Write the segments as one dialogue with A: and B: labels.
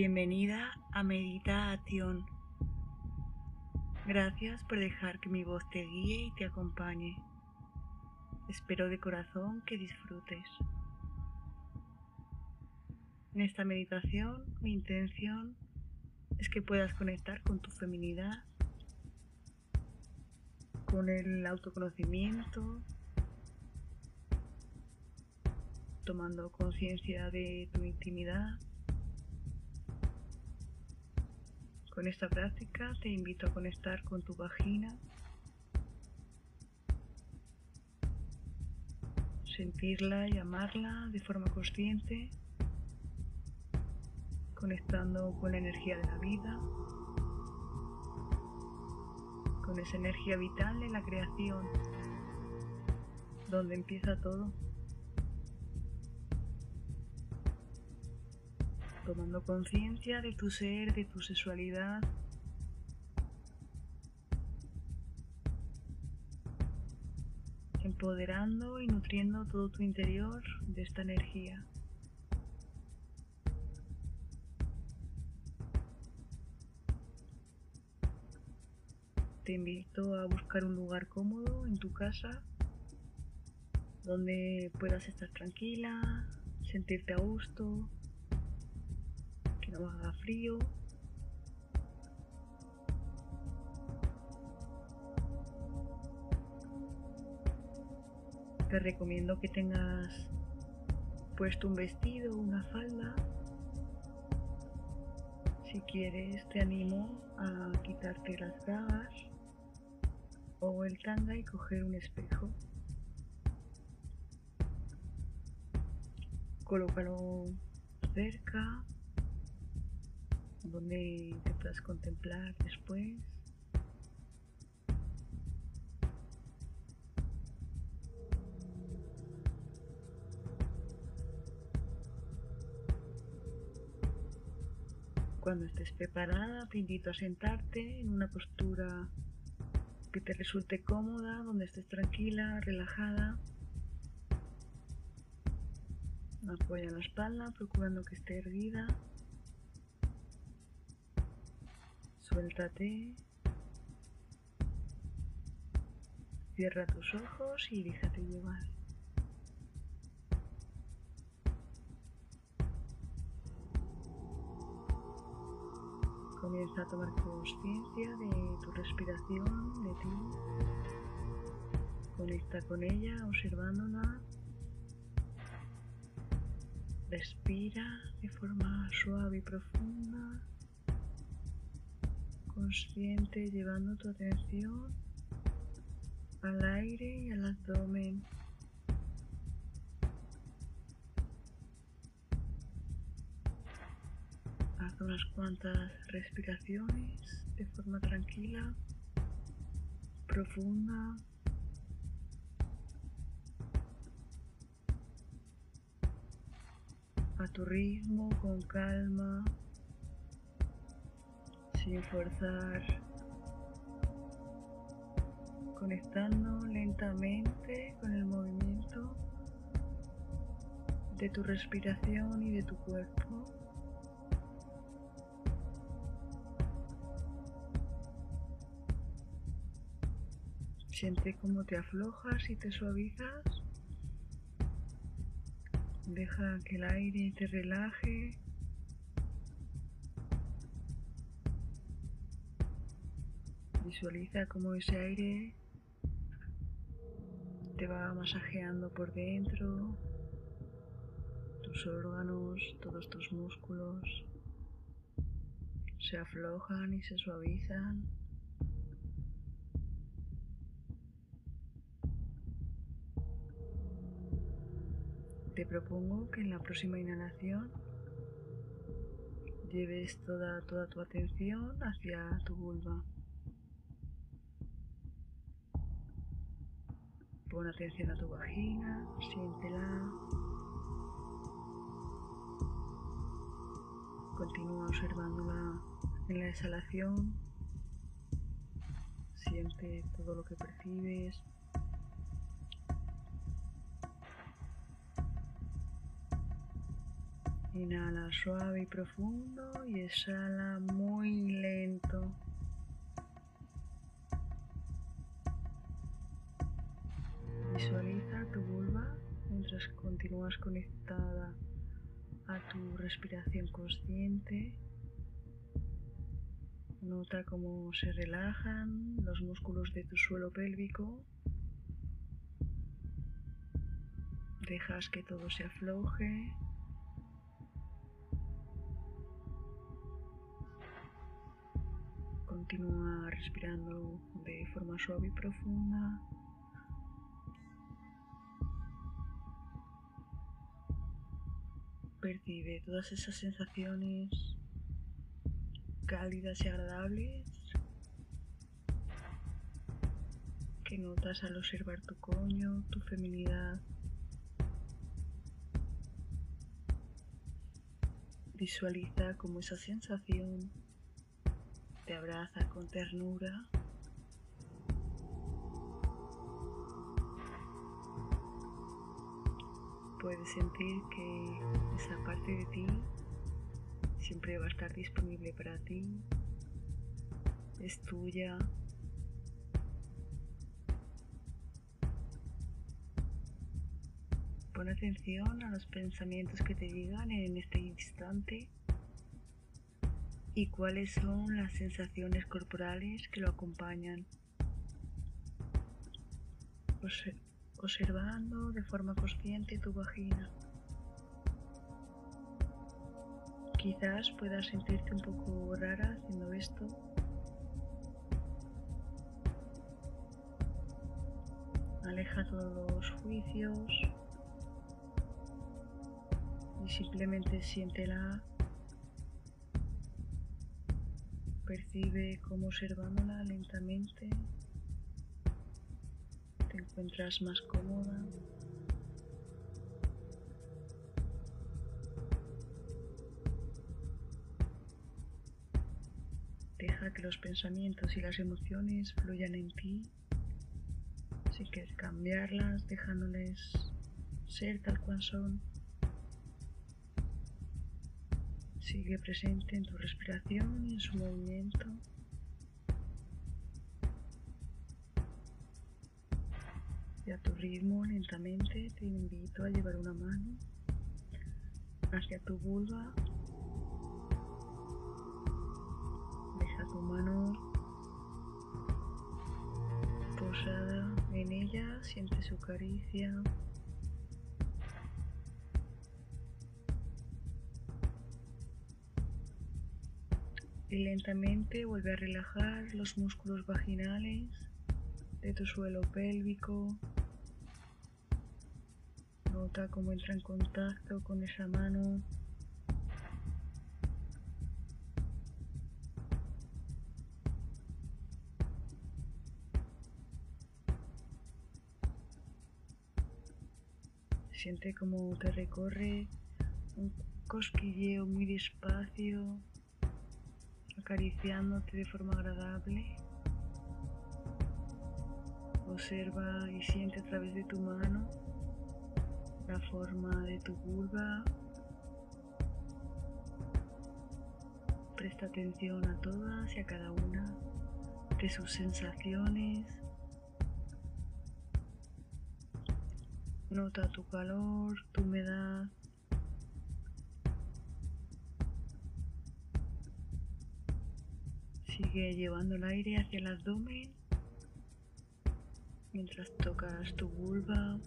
A: Bienvenida a Meditación. Gracias por dejar que mi voz te guíe y te acompañe. Espero de corazón que disfrutes. En esta meditación mi intención es que puedas conectar con tu feminidad, con el autoconocimiento, tomando conciencia de tu intimidad Con esta práctica te invito a conectar con tu vagina, sentirla y amarla de forma consciente, conectando con la energía de la vida, con esa energía vital de la creación, donde empieza todo. Tomando conciencia de tu ser, de tu sexualidad. empoderando y nutriendo todo tu interior de esta energía. Te invito a buscar un lugar cómodo en tu casa donde puedas estar tranquila, sentirte a gusto, haga frío. Te recomiendo que tengas puesto un vestido, una falda. Si quieres, te animo a quitarte las bragas o el tanga y coger un espejo. Colócalo cerca donde te puedas contemplar después. Cuando estés preparada, te invito a sentarte en una postura que te resulte cómoda, donde estés tranquila, relajada. Apoya la espalda, procurando que esté erguida. Suéltate. Cierra tus ojos y déjate llevar. Comienza a tomar conciencia de tu respiración, de ti. Conecta con ella observándola. Respira de forma suave y profunda consciente llevando tu atención al aire y al abdomen. Haz unas cuantas respiraciones de forma tranquila, profunda. A tu ritmo, con calma sin forzar, conectando lentamente con el movimiento de tu respiración y de tu cuerpo. Siente cómo te aflojas y te suavizas. Deja que el aire te relaje Visualiza cómo ese aire te va masajeando por dentro, tus órganos, todos tus músculos se aflojan y se suavizan. Te propongo que en la próxima inhalación lleves toda, toda tu atención hacia tu vulva. Pon atención a tu vagina, siéntela. Continúa observándola en la exhalación. Siente todo lo que percibes. Inhala suave y profundo y exhala muy lento. Continúas conectada a tu respiración consciente. Nota cómo se relajan los músculos de tu suelo pélvico. Dejas que todo se afloje. Continúa respirando de forma suave y profunda. Percibe todas esas sensaciones cálidas y agradables que notas al observar tu coño, tu feminidad. Visualiza como esa sensación te abraza con ternura. Puedes sentir que esa parte de ti siempre va a estar disponible para ti, es tuya. Pon atención a los pensamientos que te llegan en este instante y cuáles son las sensaciones corporales que lo acompañan. Observando de forma consciente tu vagina. Quizás puedas sentirte un poco rara haciendo esto. Aleja todos los juicios y simplemente siéntela. Percibe cómo observándola lentamente te encuentras más cómoda. Deja que los pensamientos y las emociones fluyan en ti, sin querer cambiarlas, dejándoles ser tal cual son. Sigue presente en tu respiración y en su movimiento. Y a tu ritmo, lentamente, te invito a llevar una mano hacia tu vulva tu mano posada en ella, siente su caricia. Y lentamente vuelve a relajar los músculos vaginales de tu suelo pélvico. Nota cómo entra en contacto con esa mano Siente como te recorre un cosquilleo muy despacio, acariciándote de forma agradable. Observa y siente a través de tu mano la forma de tu vulva. Presta atención a todas y a cada una de sus sensaciones Nota tu calor, tu humedad. Sigue llevando el aire hacia el abdomen mientras tocas tu vulva.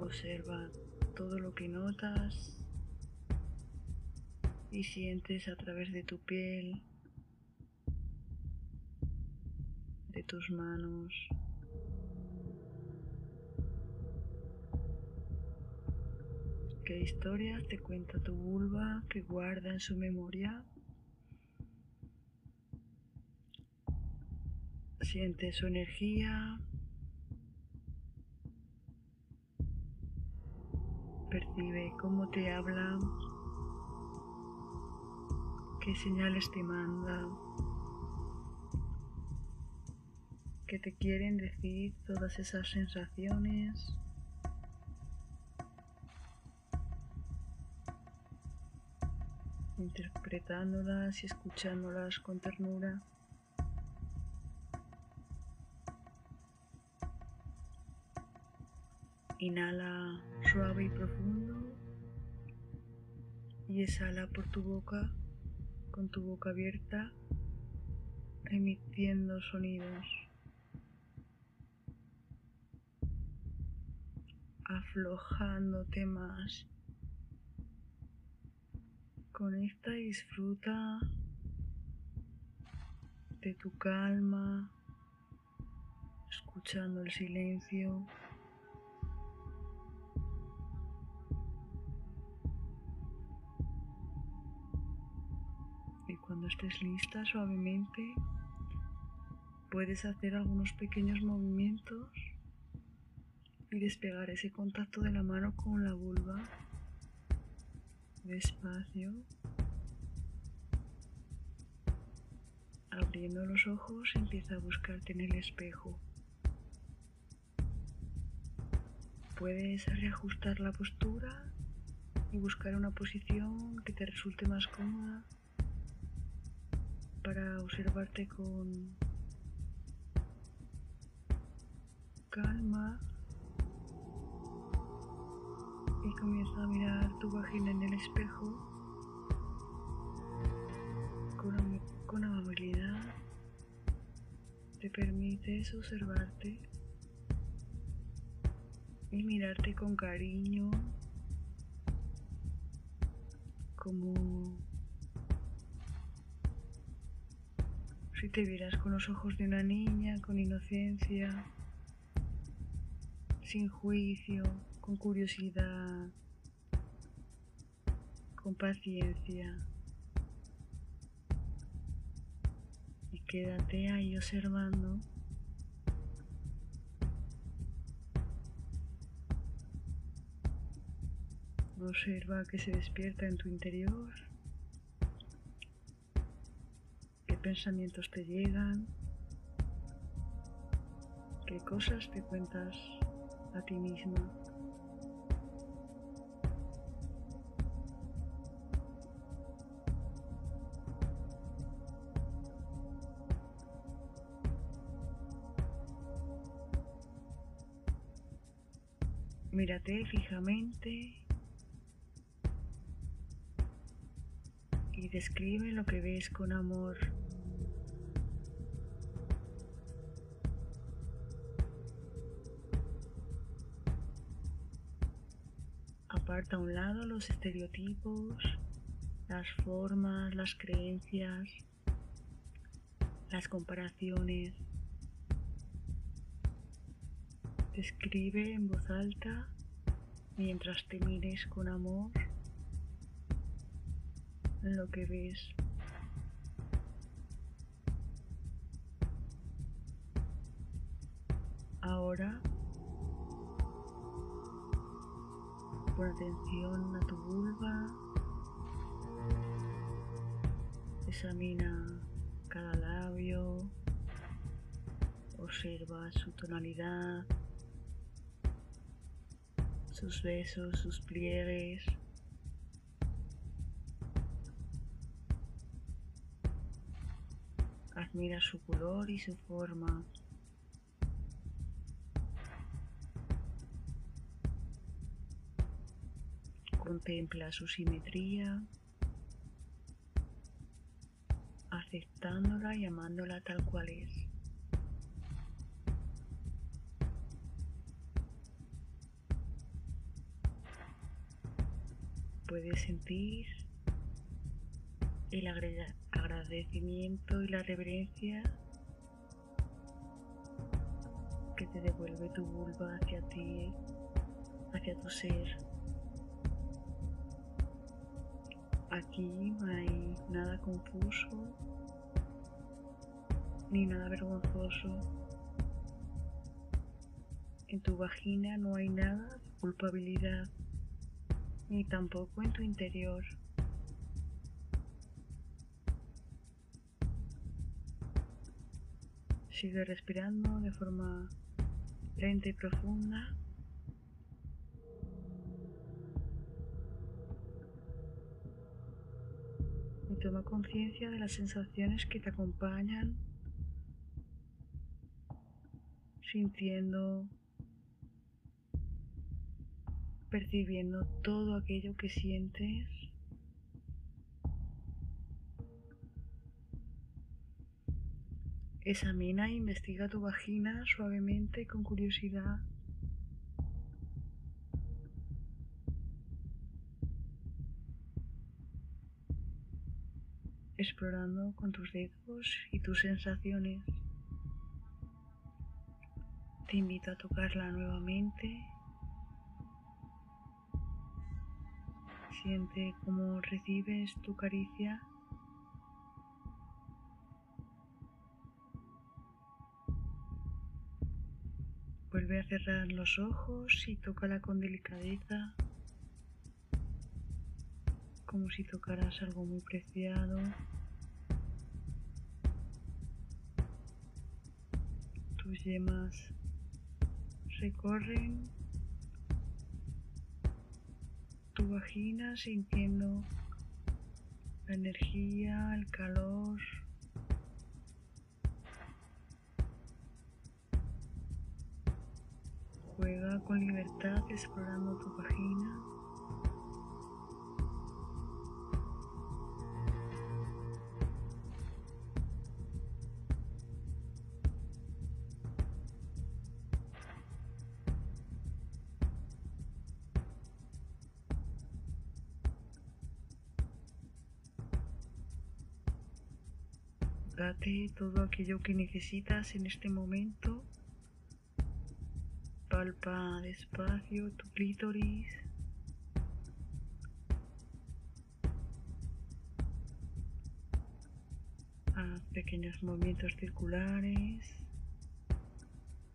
A: Observa todo lo que notas y sientes a través de tu piel, de tus manos. qué historias te cuenta tu vulva que guarda en su memoria. Siente su energía. percibe, cómo te habla, qué señales te manda, qué te quieren decir todas esas sensaciones. interpretándolas y escuchándolas con ternura. Inhala suave y profundo y exhala por tu boca con tu boca abierta emitiendo sonidos. aflojándote más. Conecta y disfruta de tu calma, escuchando el silencio. Estés lista suavemente, puedes hacer algunos pequeños movimientos y despegar ese contacto de la mano con la vulva. Despacio. Abriendo los ojos empieza a buscarte en el espejo. Puedes reajustar la postura y buscar una posición que te resulte más cómoda para observarte con calma y comienza a mirar tu vagina en el espejo con, con amabilidad. Te permites observarte y mirarte con cariño, como te vieras con los ojos de una niña, con inocencia, sin juicio, con curiosidad, con paciencia. Y quédate ahí observando. Observa que se despierta en tu interior, pensamientos te llegan, qué cosas te cuentas a ti misma. Mírate fijamente y describe lo que ves con amor. Aparta a un lado los estereotipos, las formas, las creencias, las comparaciones. Escribe en voz alta mientras te mires con amor lo que ves. Ahora pon atención a tu vulva, examina cada labio, observa su tonalidad sus besos, sus pliegues. Admira su color y su forma. Contempla su simetría, aceptándola y amándola tal cual es. puedes sentir el agradecimiento y la reverencia que te devuelve tu vulva hacia ti, hacia tu ser. Aquí no hay nada confuso ni nada vergonzoso. En tu vagina no hay nada de culpabilidad ni tampoco en tu interior. Sigue respirando de forma lenta y profunda. Toma conciencia de las sensaciones que te acompañan, sintiendo, percibiendo todo aquello que sientes. Examina e investiga tu vagina suavemente con curiosidad. Explorando con tus dedos y tus sensaciones. Te invito a tocarla nuevamente. Siente cómo recibes tu caricia. Vuelve a cerrar los ojos y tócala con delicadeza, como si tocaras algo muy preciado. Tus yemas recorren tu vagina sintiendo la energía, el calor. Juega con libertad explorando tu vagina. Todo aquello que necesitas en este momento. Palpa despacio tu clítoris. Haz pequeños movimientos circulares.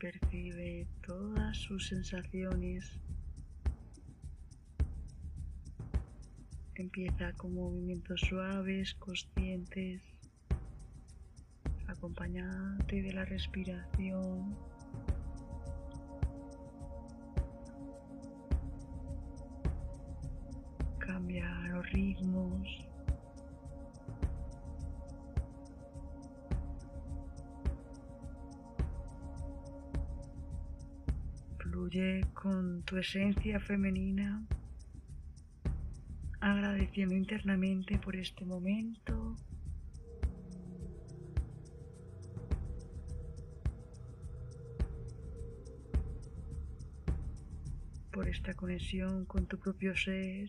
A: Percibe todas sus sensaciones. Empieza con movimientos suaves, conscientes acompañante de la respiración. Cambia los ritmos. Fluye con tu esencia femenina, agradeciendo internamente por este momento. Esta conexión con tu propio ser,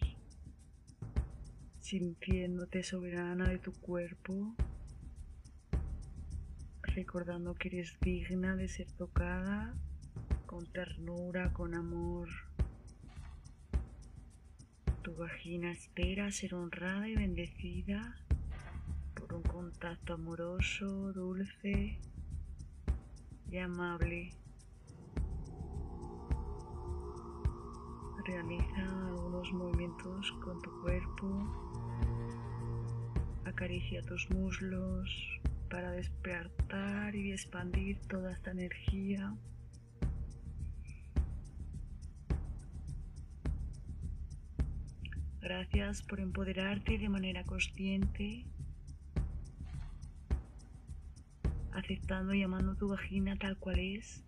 A: sintiéndote soberana de tu cuerpo, recordando que eres digna de ser tocada con ternura, con amor. Tu vagina espera ser honrada y bendecida por un contacto amoroso, dulce y amable. Realiza algunos movimientos con tu cuerpo. Acaricia tus muslos para despertar y expandir toda esta energía. Gracias por empoderarte de manera consciente, aceptando y amando tu vagina tal cual es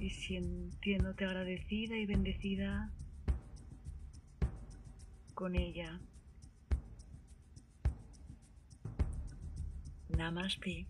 A: y sintiéndote agradecida y bendecida con ella. Namaste.